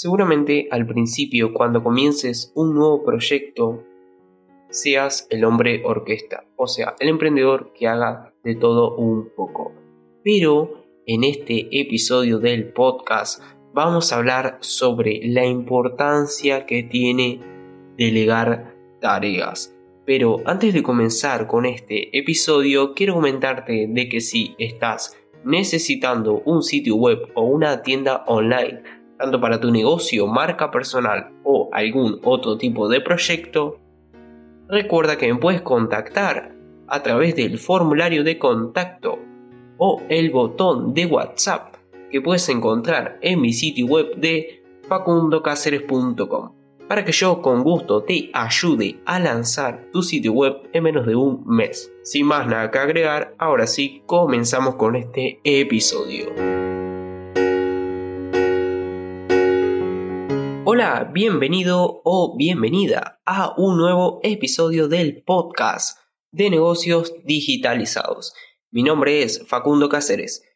Seguramente al principio, cuando comiences un nuevo proyecto, seas el hombre orquesta, o sea, el emprendedor que haga de todo un poco. Pero en este episodio del podcast vamos a hablar sobre la importancia que tiene delegar tareas. Pero antes de comenzar con este episodio, quiero comentarte de que si estás necesitando un sitio web o una tienda online, tanto para tu negocio, marca personal o algún otro tipo de proyecto, recuerda que me puedes contactar a través del formulario de contacto o el botón de WhatsApp que puedes encontrar en mi sitio web de facundocaceres.com para que yo con gusto te ayude a lanzar tu sitio web en menos de un mes. Sin más nada que agregar, ahora sí comenzamos con este episodio. Hola, bienvenido o bienvenida a un nuevo episodio del podcast de negocios digitalizados. Mi nombre es Facundo Cáceres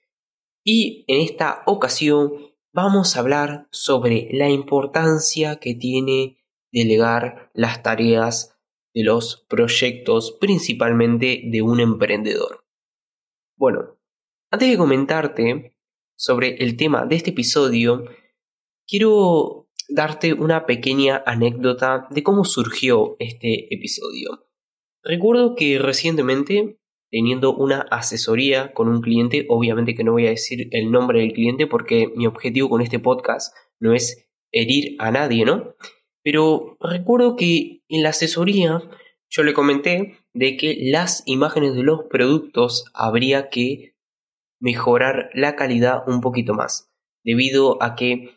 y en esta ocasión vamos a hablar sobre la importancia que tiene delegar las tareas de los proyectos, principalmente de un emprendedor. Bueno, antes de comentarte sobre el tema de este episodio, quiero darte una pequeña anécdota de cómo surgió este episodio. Recuerdo que recientemente teniendo una asesoría con un cliente. Obviamente que no voy a decir el nombre del cliente porque mi objetivo con este podcast no es herir a nadie, ¿no? Pero recuerdo que en la asesoría yo le comenté de que las imágenes de los productos habría que mejorar la calidad un poquito más. Debido a que,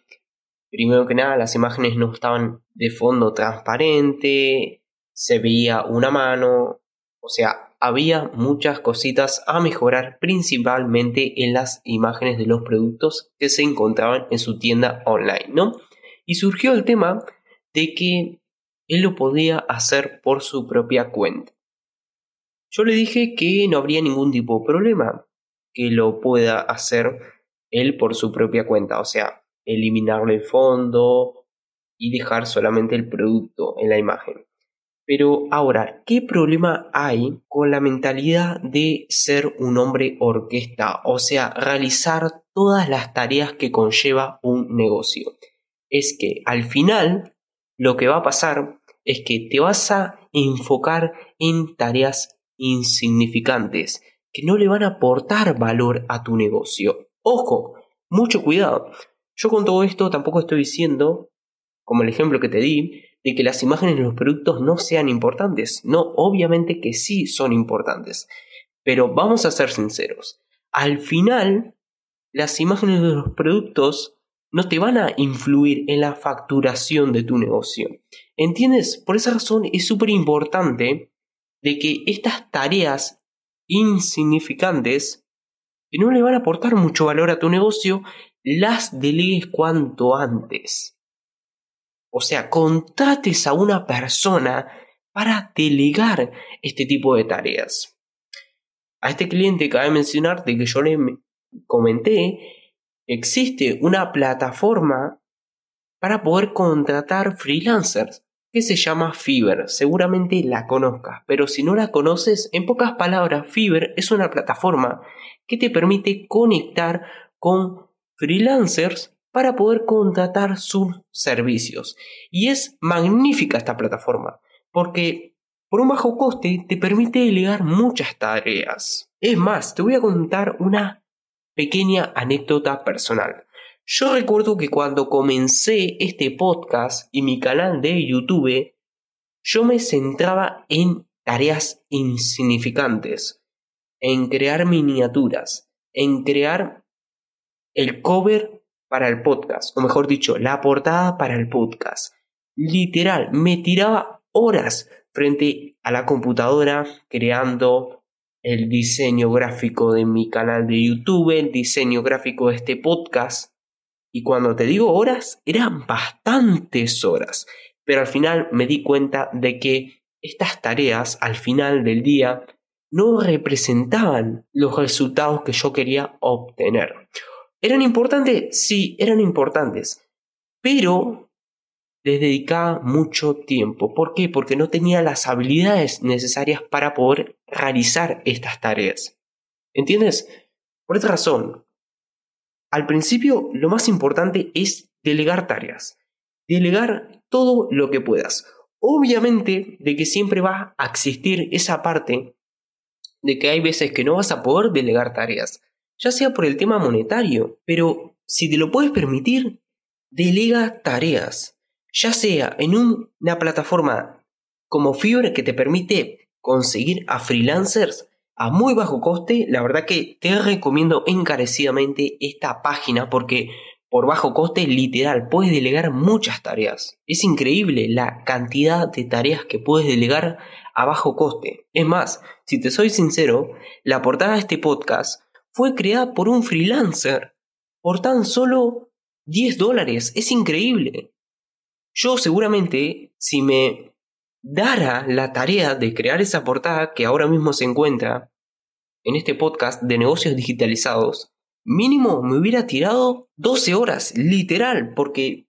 primero que nada, las imágenes no estaban de fondo transparente, se veía una mano, o sea, había muchas cositas a mejorar, principalmente en las imágenes de los productos que se encontraban en su tienda online, ¿no? Y surgió el tema de que él lo podía hacer por su propia cuenta. Yo le dije que no habría ningún tipo de problema que lo pueda hacer él por su propia cuenta, o sea, eliminarle el fondo y dejar solamente el producto en la imagen. Pero ahora, ¿qué problema hay con la mentalidad de ser un hombre orquesta? O sea, realizar todas las tareas que conlleva un negocio. Es que al final lo que va a pasar es que te vas a enfocar en tareas insignificantes que no le van a aportar valor a tu negocio. Ojo, mucho cuidado. Yo con todo esto tampoco estoy diciendo, como el ejemplo que te di, de que las imágenes de los productos no sean importantes. No, obviamente que sí son importantes. Pero vamos a ser sinceros. Al final, las imágenes de los productos no te van a influir en la facturación de tu negocio. ¿Entiendes? Por esa razón es súper importante de que estas tareas insignificantes, que no le van a aportar mucho valor a tu negocio, las delegues cuanto antes. O sea, contrates a una persona para delegar este tipo de tareas. A este cliente cabe mencionarte que yo le comenté, existe una plataforma para poder contratar freelancers que se llama Fiverr. Seguramente la conozcas, pero si no la conoces, en pocas palabras, Fiverr es una plataforma que te permite conectar con freelancers para poder contratar sus servicios. Y es magnífica esta plataforma, porque por un bajo coste te permite delegar muchas tareas. Es más, te voy a contar una pequeña anécdota personal. Yo recuerdo que cuando comencé este podcast y mi canal de YouTube, yo me centraba en tareas insignificantes, en crear miniaturas, en crear el cover para el podcast, o mejor dicho, la portada para el podcast. Literal, me tiraba horas frente a la computadora creando el diseño gráfico de mi canal de YouTube, el diseño gráfico de este podcast. Y cuando te digo horas, eran bastantes horas. Pero al final me di cuenta de que estas tareas al final del día no representaban los resultados que yo quería obtener. ¿Eran importantes? Sí, eran importantes. pero les dedicaba mucho tiempo. ¿Por qué? Porque no tenía las habilidades necesarias para poder realizar estas tareas. ¿Entiendes? Por esta razón, al principio lo más importante es delegar tareas. Delegar todo lo que puedas. Obviamente de que siempre va a existir esa parte de que hay veces que no vas a poder delegar tareas, ya sea por el tema monetario, pero si te lo puedes permitir, delega tareas, ya sea en una plataforma como Fiverr que te permite conseguir a freelancers a muy bajo coste, la verdad que te recomiendo encarecidamente esta página porque por bajo coste literal puedes delegar muchas tareas. Es increíble la cantidad de tareas que puedes delegar a bajo coste. Es más, si te soy sincero, la portada de este podcast fue creada por un freelancer por tan solo 10 dólares. Es increíble. Yo seguramente, si me dara la tarea de crear esa portada que ahora mismo se encuentra en este podcast de negocios digitalizados, mínimo me hubiera tirado 12 horas, literal, porque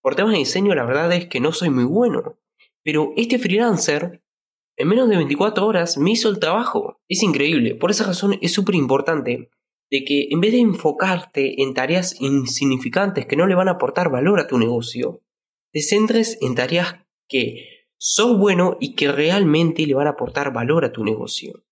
por temas de diseño la verdad es que no soy muy bueno. Pero este freelancer, en menos de 24 horas, me hizo el trabajo. Es increíble. Por esa razón es súper importante de que en vez de enfocarte en tareas insignificantes que no le van a aportar valor a tu negocio, te centres en tareas que son bueno y que realmente le van a aportar valor a tu negocio.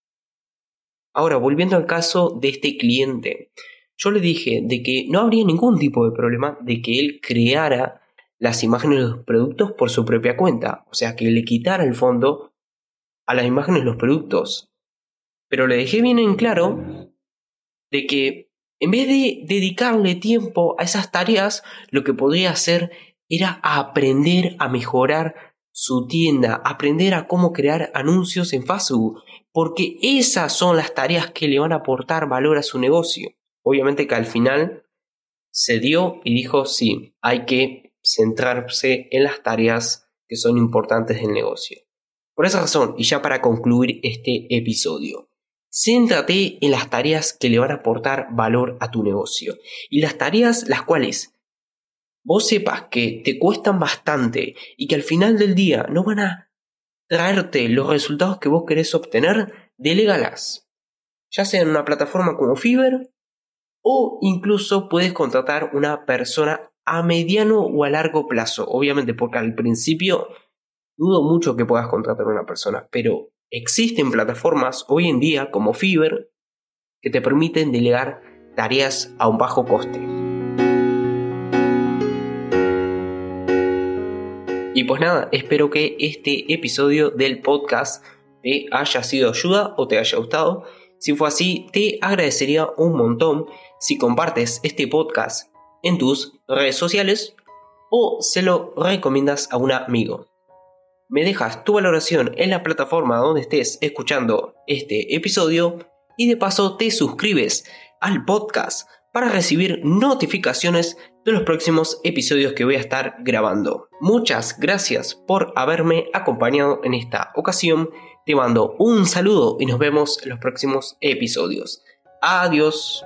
Ahora, volviendo al caso de este cliente, yo le dije de que no habría ningún tipo de problema de que él creara las imágenes de los productos por su propia cuenta, o sea, que le quitara el fondo a las imágenes los productos. Pero le dejé bien en claro de que en vez de dedicarle tiempo a esas tareas, lo que podría hacer era aprender a mejorar su tienda, aprender a cómo crear anuncios en Facebook, porque esas son las tareas que le van a aportar valor a su negocio. Obviamente que al final se dio y dijo, sí, hay que centrarse en las tareas que son importantes del negocio. Por esa razón, y ya para concluir este episodio, céntrate en las tareas que le van a aportar valor a tu negocio y las tareas las cuales vos sepas que te cuestan bastante y que al final del día no van a traerte los resultados que vos querés obtener, delégalas. Ya sea en una plataforma como Fiverr o incluso puedes contratar una persona a mediano o a largo plazo. Obviamente, porque al principio dudo mucho que puedas contratar una persona, pero existen plataformas hoy en día como Fiverr que te permiten delegar tareas a un bajo coste. Y pues nada, espero que este episodio del podcast te haya sido ayuda o te haya gustado. Si fue así, te agradecería un montón si compartes este podcast en tus redes sociales o se lo recomiendas a un amigo me dejas tu valoración en la plataforma donde estés escuchando este episodio y de paso te suscribes al podcast para recibir notificaciones de los próximos episodios que voy a estar grabando. Muchas gracias por haberme acompañado en esta ocasión. Te mando un saludo y nos vemos en los próximos episodios. Adiós.